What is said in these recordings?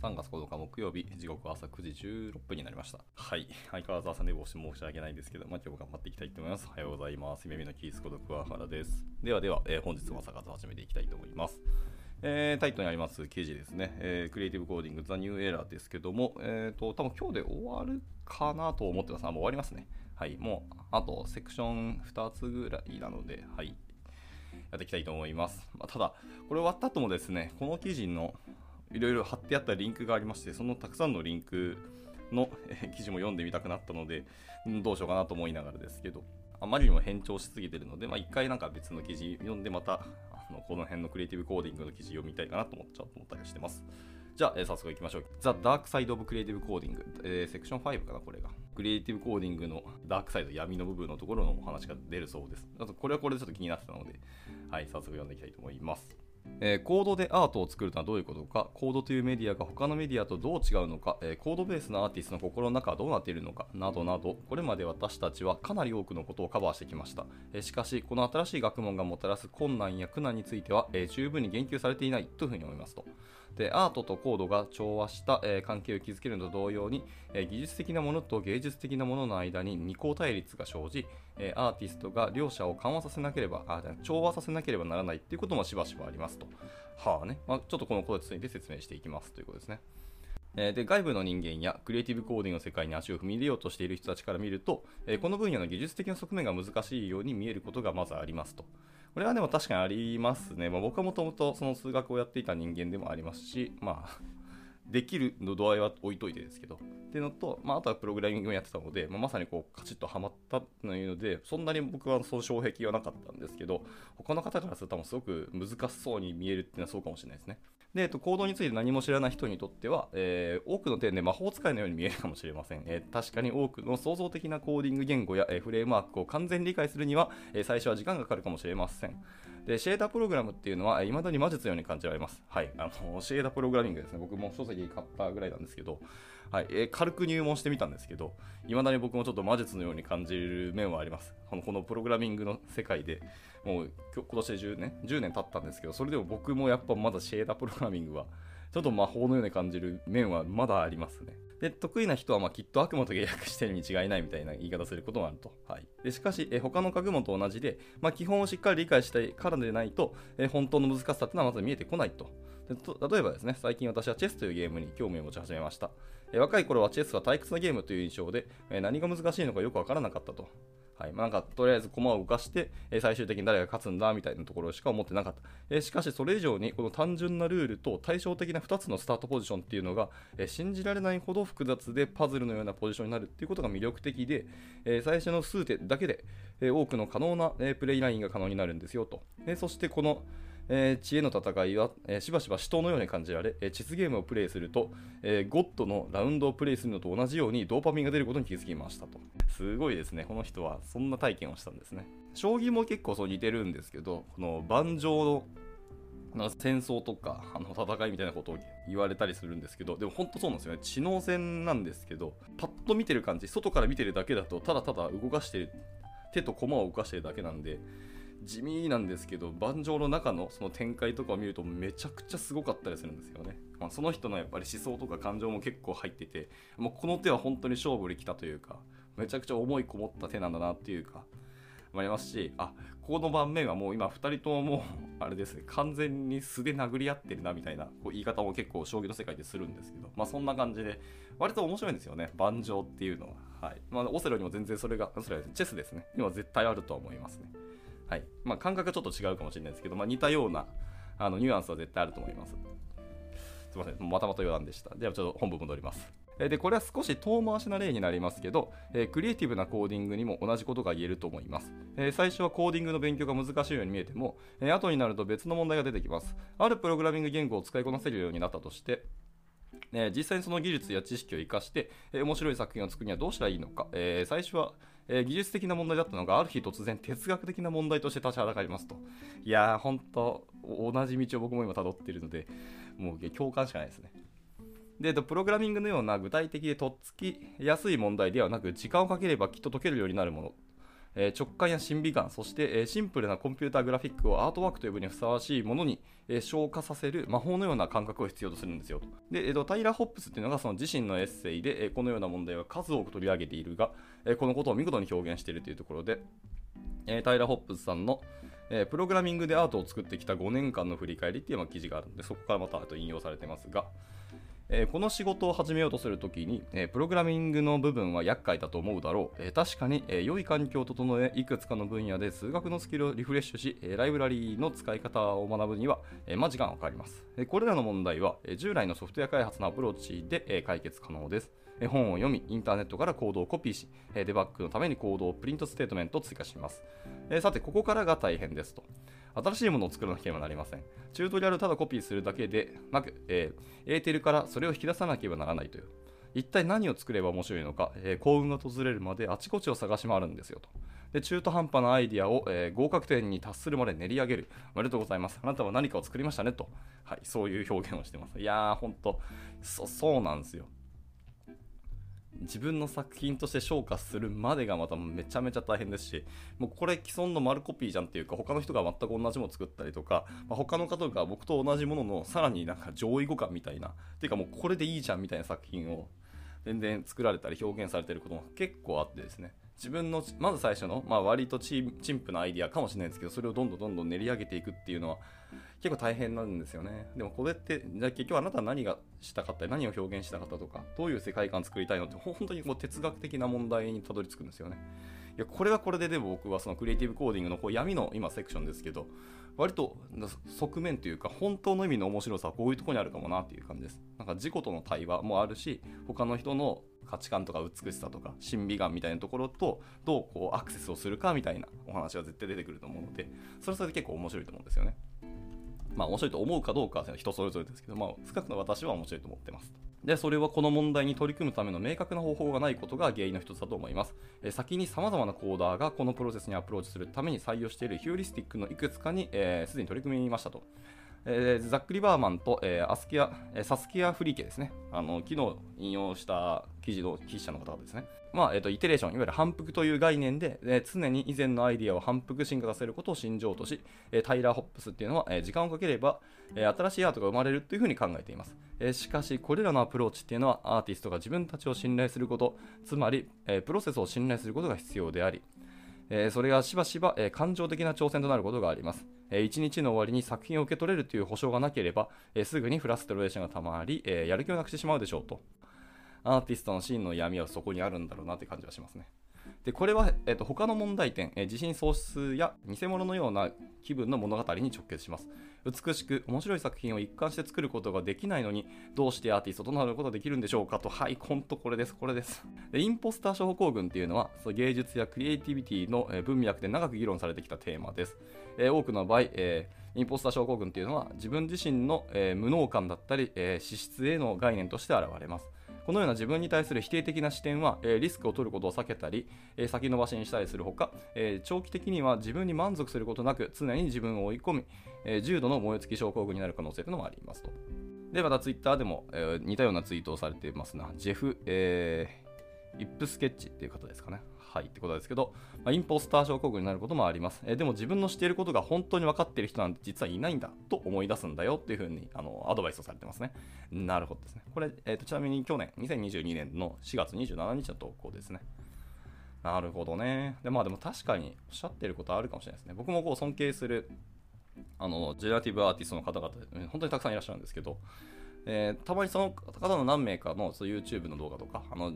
3月9日木曜日、時刻は朝9時16分になりました。はい。相変わらず朝寝坊して申し訳ないんですけど、まあ、今日も頑張っていきたいと思います。おはようございます。夢見のキースこと桑原です。ではでは、えー、本日も朝活始めていきたいと思います。えー、タイトルにあります記事ですね、えー、 Creative Coding、The New Era ですけども、えーと、多分今日で終わるかなと思ってます。あ、もう終わりますね。はい、もう、あとセクション2つぐらいなので、はい、やっていきたいと思います。まあ、ただ、これ終わった後もですね、この記事のいろいろ貼ってあったリンクがありまして、そのたくさんのリンクの記事も読んでみたくなったので、どうしようかなと思いながらですけど、あまりにも変調しすぎてるので、まあ、一回なんか別の記事読んで、またあのこの辺のクリエイティブコーディングの記事読みたいかなと思っちゃうと思ったりしてます。じゃあ、えー、早速いきましょう。The Dark Side of Creative Coding、えー、セクション5かな、これが。クリエイティブコーディングのダークサイド、闇の部分のところのお話が出るそうです。あと、これはこれでちょっと気になってたので、はい、早速読んでいきたいと思います。えー、コードでアートを作るのはどういうことか、コードというメディアが他のメディアとどう違うのか、えー、コードベースのアーティストの心の中はどうなっているのか、などなど、これまで私たちはかなり多くのことをカバーしてきました。えー、しかし、この新しい学問がもたらす困難や苦難については、え十分に言及されていないというふうに思いますと。でアートとコードが調和した、えー、関係を築けるのと同様に、えー、技術的なものと芸術的なものの間に二項対立が生じ、えー、アーティストが両者を緩和させなければあ調和させなければならないということもしばしばありますと。はあねまあ、ちょっとこのことについて説明していきますということですね。で外部の人間やクリエイティブコーディングの世界に足を踏み入れようとしている人たちから見ると、この分野の技術的な側面が難しいように見えることがまずありますと。これはでも確かにありますね。まあ、僕はもともとその数学をやっていた人間でもありますし、まあ、できるの度合いは置いといてですけど。っていうのと、まあ、あとはプログラミングをやってたので、まあ、まさにこうカチッとはまったというので、そんなに僕はその障壁はなかったんですけど、他の方からすると多分すごく難しそうに見えるっていうのはそうかもしれないですね。で、えっと、行動について何も知らない人にとっては、えー、多くの点で魔法使いのように見えるかもしれません、えー、確かに多くの創造的なコーディング言語や、えー、フレームワークを完全に理解するには、え最初は時間がかかるかもしれません。で、シェーダープログラムっていうのは、未だに魔術のように感じられます。はい。あの、シェーダプログラミングですね。僕も書籍買ったぐらいなんですけど、はい。えー、軽く入門してみたんですけど、未だに僕もちょっと魔術のように感じる面はあります。このこのプログラミングの世界で、もう今年で10年、10年経ったんですけど、それでも僕もやっぱまだシェーダプログラミングは、ちょっと魔法のように感じる面はまだありますね。で、得意な人はまきっと悪魔と契約してるに違いないみたいな言い方することもあると。はい。でしかし、え他の学問と同じで、まあ、基本をしっかり理解したいからでないと、え本当の難しさっていうのはまず見えてこないと。で例えばですね、最近私はチェスというゲームに興味を持ち始めました。え若い頃はチェスは退屈なゲームという印象で、え何が難しいのかよくわからなかったと。はい。まあ、なんかとりあえず駒を動かして、え最終的に誰が勝つんだみたいなところしか思ってなかった、えしかしそれ以上にこの単純なルールと対照的な2つのスタートポジションっていうのが、え信じられないほど複雑でパズルのようなポジションになるっていうことが魅力的で、え最初の数手だけで、え多くの可能な、えプレイラインが可能になるんですよと、えそしてこのえー、知恵の戦いは、えー、しばしば死闘のように感じられ、えー、チスゲームをプレイすると、えゴッドのラウンドをプレイするのと同じようにドーパミンが出ることに気づきましたと。すごいですね、この人はそんな体験をしたんですね。将棋も結構そう似てるんですけど、この盤上の戦争とかあの戦いみたいなことを言われたりするんですけどでも本当そうなんですよね知能戦なんですけどパッと見てる感じ外から見てるだけだとただただ動かしてる手と駒を動かしてるだけなんで地味なんですけど盤上の中のその展開とかを見るとめちゃくちゃすごかったりするんですよね、まあ、その人のやっぱり思想とか感情も結構入っててもうこの手は本当に勝負できたというかめちゃくちゃ思いこもった手なんだなっていうかありますしあこの盤面はもう今2人とももう あれですね完全に素で殴り合ってるなみたいなこう言い方も結構将棋の世界でするんですけどまあそんな感じで割と面白いんですよね盤上っていうのは。はい。まあオセロにも全然それがそれはチェスですね。今絶対あると思いますね。はいまあ、感覚がちょっと違うかもしれないですけど、まあ、似たようなあのニュアンスは絶対あると思います。すみません、またまた余談でした。では、ちょっと本部戻ります。で、これは少し遠回しな例になりますけど、えー、クリエイティブなコーディングにも同じことが言えると思います。えー、最初はコーディングの勉強が難しいように見えても、えー、後になると別の問題が出てきます。あるプログラミング言語を使いこなせるようになったとして、え実際にその技術や知識を生かして、え面白い作品を作るにはどうしたらいいのか、え最初はえ、技術的な問題だったのがある日突然哲学的な問題として立ちはだかりますと。いやー、本当同じ道を僕も今辿っているので、もう共感しかないですね。で、プログラミングのような具体的でとっつきやすい問題ではなく、時間をかければきっと解けるようになるもの。直感や審美眼、そして、シンプルなコンピューターグラフィックをアートワークと呼ぶにふさわしいものに、え消化させる魔法のような感覚を必要とするんですよ。で、タイラー・ホップスっていうのがその自身のエッセイで、このような問題は数多く取り上げているが、このことを見事に表現しているというところで、タイラー・ホップスさんの、プログラミングでアートを作ってきた5年間の振り返りっていう記事があるので、そこからまた引用されてますが、えー、この仕事を始めようとするときに、えー、プログラミングの部分は厄介だと思うだろう。えー、確かに、え良い環境を整え、いくつかの分野で数学のスキルをリフレッシュし、えライブラリーの使い方を学ぶには、えまあ、時間がかかります。えこれらの問題は、え従来のソフトウェア開発のアプローチで、え解決可能です。本を読み、インターネットからコードをコピーし、デバッグのためにコードを print statement を追加します。さて、ここからが大変ですと。新しいものを作らなければなりません。チュートリアルをただコピーするだけでなく、えー、エーテルからそれを引き出さなければならないという。一体何を作れば面白いのか、えー、幸運が訪れるまであちこちを探し回るんですよと。で中途半端なアイディアを、えー、合格点に達するまで練り上げる。おめでとうございます。あなたは何かを作りましたねと。はい、そういう表現をしてます。いやー、ほんと、そそうなんですよ。自分の作品として昇華するまでがまためちゃめちゃ大変ですし、もうこれ既存の丸コピーじゃんっていうか、他の人が全く同じもの作ったりとか、まあ、他の方が僕と同じもののさらになんか上位互換みたいな、っていうかもうこれでいいじゃんみたいな作品を全然作られたり表現されてることも結構あってですね。自分のまず最初の、まあ、割とチンプなアイディアかもしれないですけどそれをどんどんどんどん練り上げていくっていうのは結構大変なんですよね。でもこれってじゃあ結局あなたは何がしたかったり何を表現したかったとかどういう世界観作りたいのって本当にこう哲学的な問題にたどり着くんですよね。いやこれはこれででも僕はそのクリエイティブコーディングのこう闇の今セクションですけど割と側面というか本当の意味の面白さはこういうとこにあるかもなっていう感じです。なんか自己との対話もあるし他の人の価値観とか美しさとか審美眼みたいなところとどうこうアクセスをするかみたいなお話は絶対出てくると思うのでそれはそれで結構面白いと思うんですよね。まあ面白いと思うかどうかは人それぞれですけど、まあ少なくとも私は面白いと思ってます。で、それはこの問題に取り組むための明確な方法がないことが原因の一つだと思います。え先に様々なコーダーがこのプロセスにアプローチするために採用しているヒューリスティックのいくつかにすで、えー、に取り組みましたと。えー、ザック・リバーマンと、えー、アスキア、えー、サスキア・フリーケですね。あの昨日引用した記事の記者の方々ですね。まあ、えっ、ー、と、イテレーション、いわゆる反復という概念で、えー、常に以前のアイディアを反復進化させることを信条とし、えー、タイラー・ホップスっていうのは、え、時間をかければ、え、新しいアートが生まれるというふうに考えています。え、しかし、これらのアプローチっていうのは、アーティストが自分たちを信頼すること、つまり、え、プロセスを信頼することが必要であり、え、それがしばしば、え、感情的な挑戦となることがあります。えー、一日の終わりに作品を受け取れるという保証がなければ、え、すぐにフラストレーションがたまり、えー、やる気をなくしてしまうでしょうと。アーティストの真の闇はそこにあるんだろうなという感じはしますね。でこれは、えーと、他の問題点、えー、自信喪失や偽物のような気分の物語に直結します。美しく面白い作品を一貫して作ることができないのに、どうしてアーティストとなることができるんでしょうかと、はい、ほんとこれです、これです。でインポスター症候群っていうのは、その芸術やクリエイティビティの文脈で長く議論されてきたテーマです。えー、多くの場合、えー、インポスター症候群っていうのは、自分自身の、え、無能感だったり、え資質への概念として現れます。このような自分に対する否定的な視点は、えリスクを取ることを避けたり、え先延ばしにしたりするほか、え長期的には自分に満足することなく常に自分を追い込み、え重度の燃え尽き症候群になる可能性というのもありますと。で、またツイッターでも、え似たようなツイートをされていますな。ジェフ、えー、イップスケッチっていう方ですかね。はいってことですけど、まあ、インポスター症候群になることもあります。えー、でも自分の知っていることが本当に分かっている人なんて実はいないんだと思い出すんだよっていうふうにあのアドバイスをされてますね。なるほどですね。これ、えーと、ちなみに去年、2022年の4月27日の投稿ですね。なるほどね。で、まあでも確かにおっしゃってることあるかもしれないですね。僕もこう尊敬するあのジェラティブアーティストの方々、本当にたくさんいらっしゃるんですけど、えー、たまにその方の何名かのその YouTube の動画とか、あの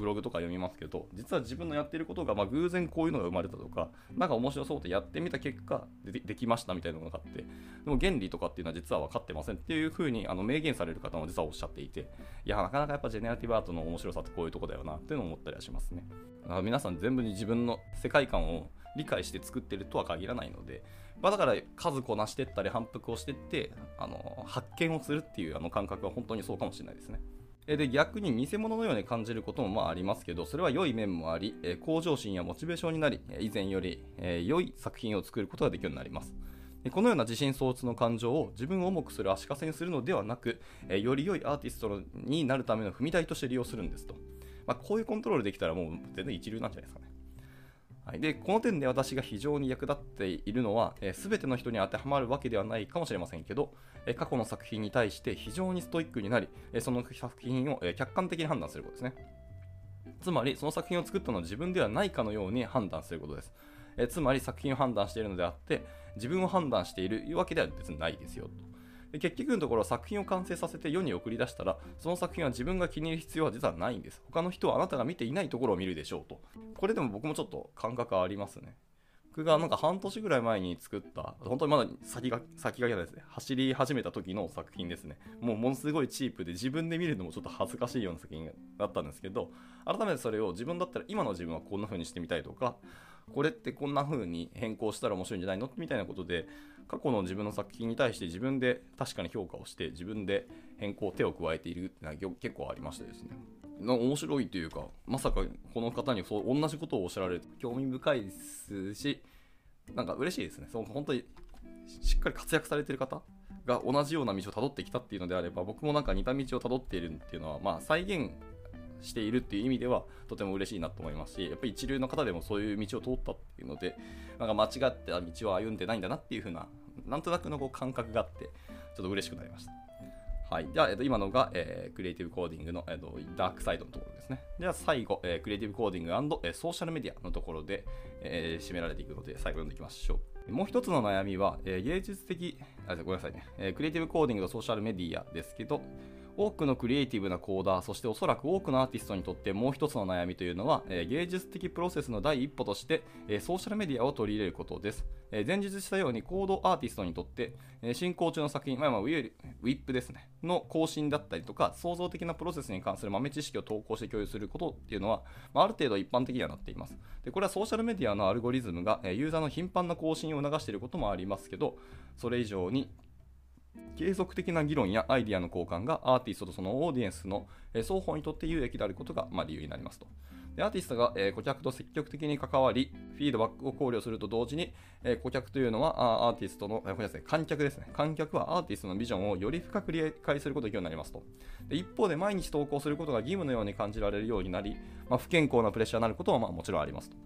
ブログとか読みますけど、実は自分のやってることが、まあ、偶然こういうのが生まれたとか、なんか面白そうってやってみた結果で、できましたみたいなのがあって、でも原理とかっていうのは実は分かってませんっていうふうにあの明言される方も実はおっしゃっていて、いや、なかなかやっぱジェネラティブアートの面白さってこういうとこだよなっていうのを思ったりはしますね。だから皆さん全部に自分の世界観を理解して作ってるとは限らないので、まあ、だから数こなしてったり反復をしてってあの発見をするっていうあの感覚は本当にそうかもしれないですね。で逆に偽物のように感じることもまあありますけどそれは良い面もあり向上心やモチベーションになり以前より良い作品を作ることができるようになります。このような自信喪失の感情を自分を重くする足かせにするのではなくより良いアーティストになるための踏み台として利用するんですと、まあ、こういうコントロールできたらもう全然一流なんじゃないですかね。はい、でこの点で私が非常に役立っているのは、えー、全ての人に当てはまるわけではないかもしれませんけど、えー、過去の作品に対して非常にストイックになり、えー、その作品を、え客観的に判断することですね。つまり、その作品を作ったのは自分ではないかのように判断することです。えつまり、作品を判断しているのであって、自分を判断しているわけでは別にないですよと。で結局のところ作品を完成させて世に送り出したらその作品は自分が気に入る必要は実はないんです。他の人はあなたが見ていないところを見るでしょうと。これでも僕もちょっと感覚ありますね。僕がなんか半年ぐらい前に作った、本当にまだ先が先がけないですね、走り始めた時の作品ですね。もうものすごいチープで自分で見るのもちょっと恥ずかしいような作品だったんですけど、改めてそれを自分だったら今の自分はこんな風にしてみたいとか、これってこんな風に変更したら面白いんじゃないの？みたいなことで、過去の自分の作品に対して自分で確かに評価をして、自分で変更、手を加えているってのは結構ありましてですね。面白いというか、まさかこの方にそう同じことをおっしゃられる興味深いですし、なんか嬉しいですね。その本当にしっかり活躍されてる方が同じような道をたどってきたっていうのであれば、僕もなんか似た道をたどっているっていうのは、まあ再現しているっていう意味ではとても嬉しいなと思いますし、やっぱり一流の方でもそういう道を通ったっていうので、なんか間違った道を歩んでないんだなっていう風な、なんとなくのこう感覚があって、ちょっと嬉しくなりました。はい。では、えっと、今のが、えー、クリエイティブコーディングの、えっと、ダークサイドのところですね。では、最後、えー、クリエイティブコーディング、えー、ソーシャルメディアのところで、えー、締められていくので、最後読んでいきましょう。もう一つの悩みは、えー、芸術的、あ、ごめんなさいね、えー、クリエイティブコーディングとソーシャルメディアですけど、多くのクリエイティブなコーダー、そしておそらく多くのアーティストにとってもう一つの悩みというのは、え、芸術的プロセスの第一歩として、え、ソーシャルメディアを取り入れることです。え、前述したようにコードアーティストにとって、え進行中の作品、まあ、まあ、ウィップですね、の更新だったりとか、創造的なプロセスに関する豆知識を投稿して共有することっていうのは、まあ、ある程度一般的にはなっています。でこれはソーシャルメディアのアルゴリズムが、えユーザーの頻繁な更新を促していることもありますけど、それ以上に継続的な議論やアイデアの交換がアーティストとそのオーディエンスの双方にとって有益であることが、ま、理由になりますと。でアーティストが、え、顧客と積極的に関わり、フィードバックを考慮すると同時に、え、顧客というのはアーティストの、え、ごめんなさい、観客ですね。観客はアーティストのビジョンをより深く理解することができるようになりますと。で一方で、毎日投稿することが義務のように感じられるようになり、まあ、不健康なプレッシャーになることはまあもちろんありますと。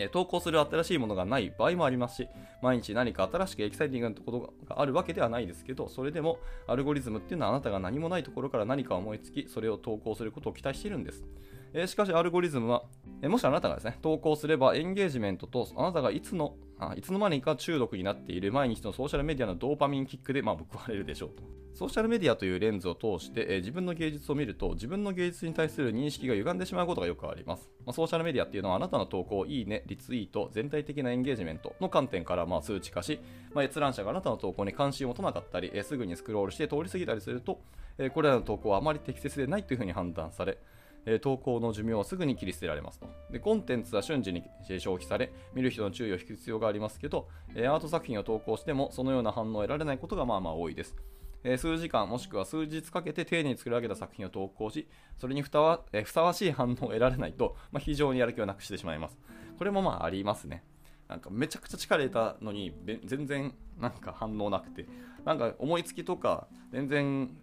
え投稿する新しいものがない場合もありますし、毎日何か新しくエキサイティングなことがあるわけではないですけど、それでもアルゴリズムっていうのはあなたが何もないところから何か思いつき、それを投稿することを期待しているんです。えしかし、アルゴリズムは、えもしあなたがですね、投稿すればエンゲージメントとあなたがいつのあいつの間にか中毒になっている毎日のソーシャルメディアのドーパミンキックで、まあ、報われるでしょうと。ソーシャルメディアというレンズを通して、えー、自分の芸術を見ると、自分の芸術に対する認識が歪んでしまうことがよくあります。まあ、ソーシャルメディアっていうのは、あなたの投稿、いいね、リツイート、全体的なエンゲージメントの観点からまあ数値化し、まあ、閲覧者があなたの投稿に関心を持たなかったり、えー、すぐにスクロールして通り過ぎたりすると、えー、これらの投稿はあまり適切でないというふうに判断され、え投稿の寿命はすぐに切り捨てられますとで。コンテンツは瞬時に消費され、見る人の注意を引く必要がありますけど、えアート作品を投稿してもそのような反応を得られないことがまあまあ多いです。え数時間もしくは数日かけて丁寧に作り上げた作品を投稿し、それにふたわ、えふさわしい反応を得られないと、まあ、非常にやる気をなくしてしまいます。これもまあありますね。なんかめちゃくちゃ力入れたのに全然なんか反応なくて、なんか思いつきとか全然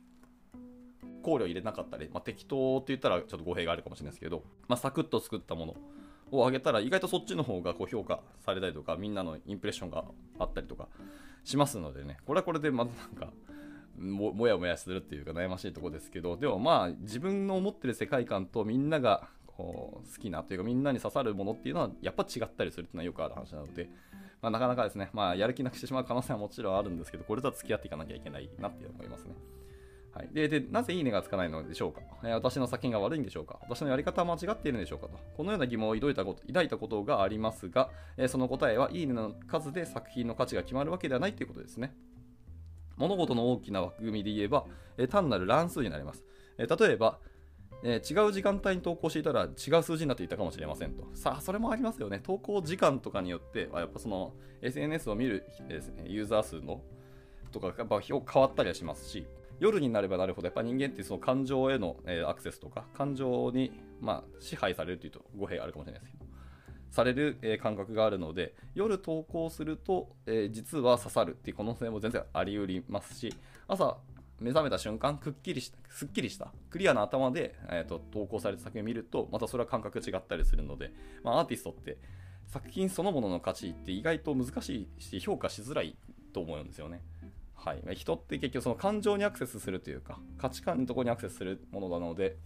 考慮入れなかったり、まあ、適当って言ったらちょっと語弊があるかもしれないですけど、まあ、サクッと作ったものを上げたら意外とそっちの方がこう評価されたりとかみんなのインプレッションがあったりとかしますのでねこれはこれでまずなんかももやもやするっていうか悩ましいとこですけどでもまあ自分の思ってる世界観とみんながこう好きなというかみんなに刺さるものっていうのはやっぱ違ったりするっていうのはよくある話なので、まあ、なかなかですね、まあ、やる気なくしてしまう可能性はもちろんあるんですけどこれとは付き合っていかなきゃいけないなって思いますね。はい、ででなぜいいねがつかないのでしょうか、えー、私の作品が悪いんでしょうか？私のやり方は間違っているんでしょうかと。このような疑問を抱いたこと抱いたことがありますが、えー、その答えはいいねの数で作品の価値が決まるわけではないということですね。物事の大きな枠組みで言えば、えー、単なる乱数になります、え例えばえー、違う時間帯に投稿していたら違う数字になっていたかもしれませんと。さあ、それもありますよね。投稿時間とかによっては、やっぱその SNS を見るですね、ユーザー数のとかやっぱ変わったりはしますし、夜になればなるほどやっぱ人間ってその感情への、えー、アクセスとか感情に、まあ、支配されるというと語弊あるかもしれないですけどされる、えー、感覚があるので夜投稿すると、えー、実は刺さるっていう可能性も全然あり得りますし朝目覚めた瞬間くっきりしたすっきりしたクリアな頭で、えーと、投稿された作品を見るとまたそれは感覚違ったりするので、まあ、アーティストって作品そのものの価値って意外と難しいし評価しづらいと思うんですよね。はい、人って結局その感情にアクセスするというか価値観のところにアクセスするものなので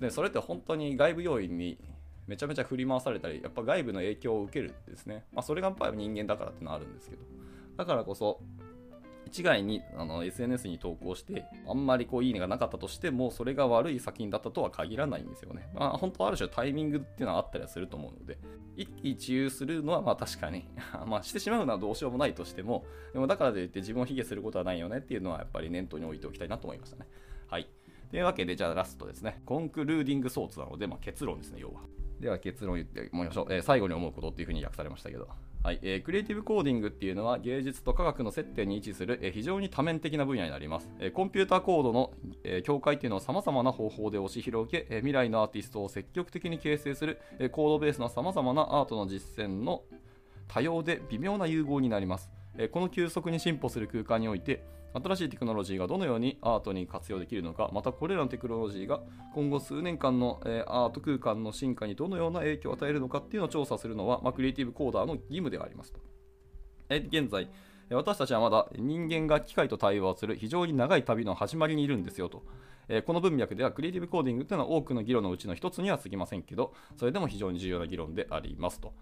でそれって本当に外部要因にめちゃめちゃ振り回されたりやっぱ外部の影響を受けるんですね、まあ、それがやっぱり人間だからってのはあるんですけど。だからこそ一概にあの SNS に投稿してあんまりこういいねがなかったとしてもそれが悪い作品だったとは限らないんですよね。まあ本当ある種タイミングっていうのはあったりはすると思うので一喜一憂するのはまあ確かに まあしてしまうのはどうしようもないとしてもでもだからといって自分を卑下することはないよねっていうのはやっぱり念頭に置いておきたいなと思いましたね。はい。というわけでじゃあラストですね。 concluding thoughts なので、まあ、結論ですね、要は。では結論言ってみましょう、えー、最後に思うことっていうふうに訳されましたけど、はいえー、 creative coding っていうのは芸術と科学の接点に位置する、えー、非常に多面的な分野になります、えー、コンピューターコードの、え、境界っていうのを様々な方法で押し広げ、え、未来のアーティストを積極的に形成する、え、コードベースのさまざまなアートの実践の多様で微妙な融合になります、え、この急速に進歩する空間において新しいテクノロジーがどのようにアートに活用できるのか、またこれらのテクノロジーが今後数年間の、えー、アート空間の進化にどのような影響を与えるのかっていうのを調査するのは、まあ、クリエイティブコーダーの義務でありますと。え現在、私たちはまだ人間が機械と対話をする非常に長い旅の始まりにいるんですよと。えこの文脈ではクリエイティブコーディングというのは多くの議論のうちの一つには過ぎませんけど、それでも非常に重要な議論でありますと。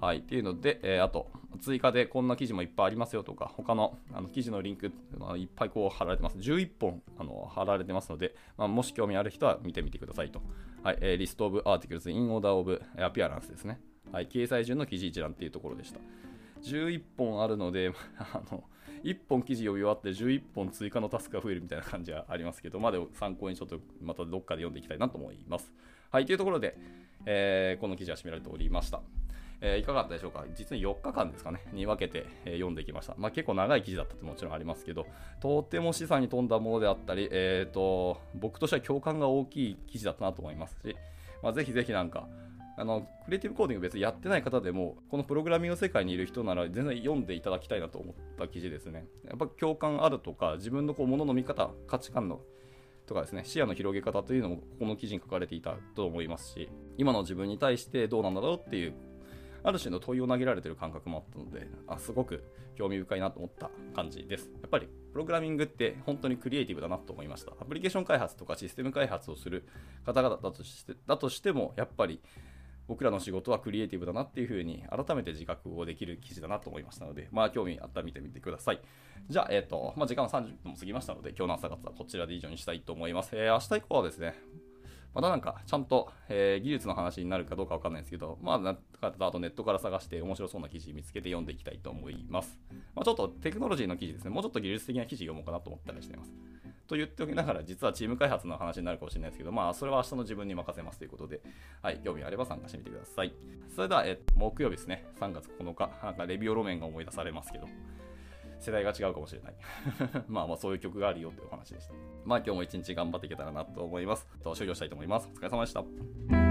はい、っていうので、えー、あと、追加でこんな記事もいっぱいありますよとか、他のあの記事のリンク、まあ、いっぱいこう貼られてます。11本あの貼られてますので、まあ、もし興味ある人は見てみてくださいと。はい、え、リストオブアーティクルズインオーダーオブアピアランスですね。はい、掲載順の記事一覧っていうところでした。11本あるので、あの、1本記事読み終わって11本追加のタスクが増えるみたいな感じはありますけど、まで参考にちょっとまたどっかで読んでいきたいなと思います。はい、というところで、えー、この記事は締められておりました。えー、いかがだったでしょうか？実に4日間ですかね、に分けて、え、読んできました。まあ、結構長い記事だったってもちろんありますけど、とっても示唆に富んだものであったり、えーと、僕としては共感が大きい記事だったなと思いますし、まあ、ぜひぜひなんか、あのクリエイティブコーディング別にやってない方でも、このプログラミング世界にいる人なら全然読んでいただきたいなと思った記事ですね。やっぱ共感あるとか、自分のこうものの見方、価値観のとかですね、視野の広げ方というのもこの記事に書かれていたと思いますし、今の自分に対してどうなんだろうっていうある種の問いを投げられてる感覚もあったので、あすごく興味深いなと思った感じです。やっぱりプログラミングって本当にクリエイティブだなと思いました。アプリケーション開発とかシステム開発をする方々だとしてだとしても、やっぱり僕らの仕事はクリエイティブだなっていうふうに改めて自覚をできる記事だなと思いましたので、まあ興味あったら見てみてください。じゃあ、えっ、ー、と、まあ時間は30分も過ぎましたので、今日の朝活はこちらで以上にしたいと思います。えー、明日以降はですね、またなんか、ちゃんと、えー、技術の話になるかどうかわかんないですけど、まあ、なんかあとネットから探して面白そうな記事見つけて読んでいきたいと思います。まあ、ちょっとテクノロジーの記事ですね、もうちょっと技術的な記事読もうかなと思ったりしています。と言っておきながら、実はチーム開発の話になるかもしれないですけど、まあ、それは明日の自分に任せますということで、はい、興味あれば参加してみてください。それでは、え木曜日ですね、3月9日、なんかレビオロメンが思い出されますけど、世代が違うかもしれない まあまあそういう曲があるよっていうお話でした。まあ今日も一日頑張っていけたらなと思います。と終了したいと思います。お疲れ様でした。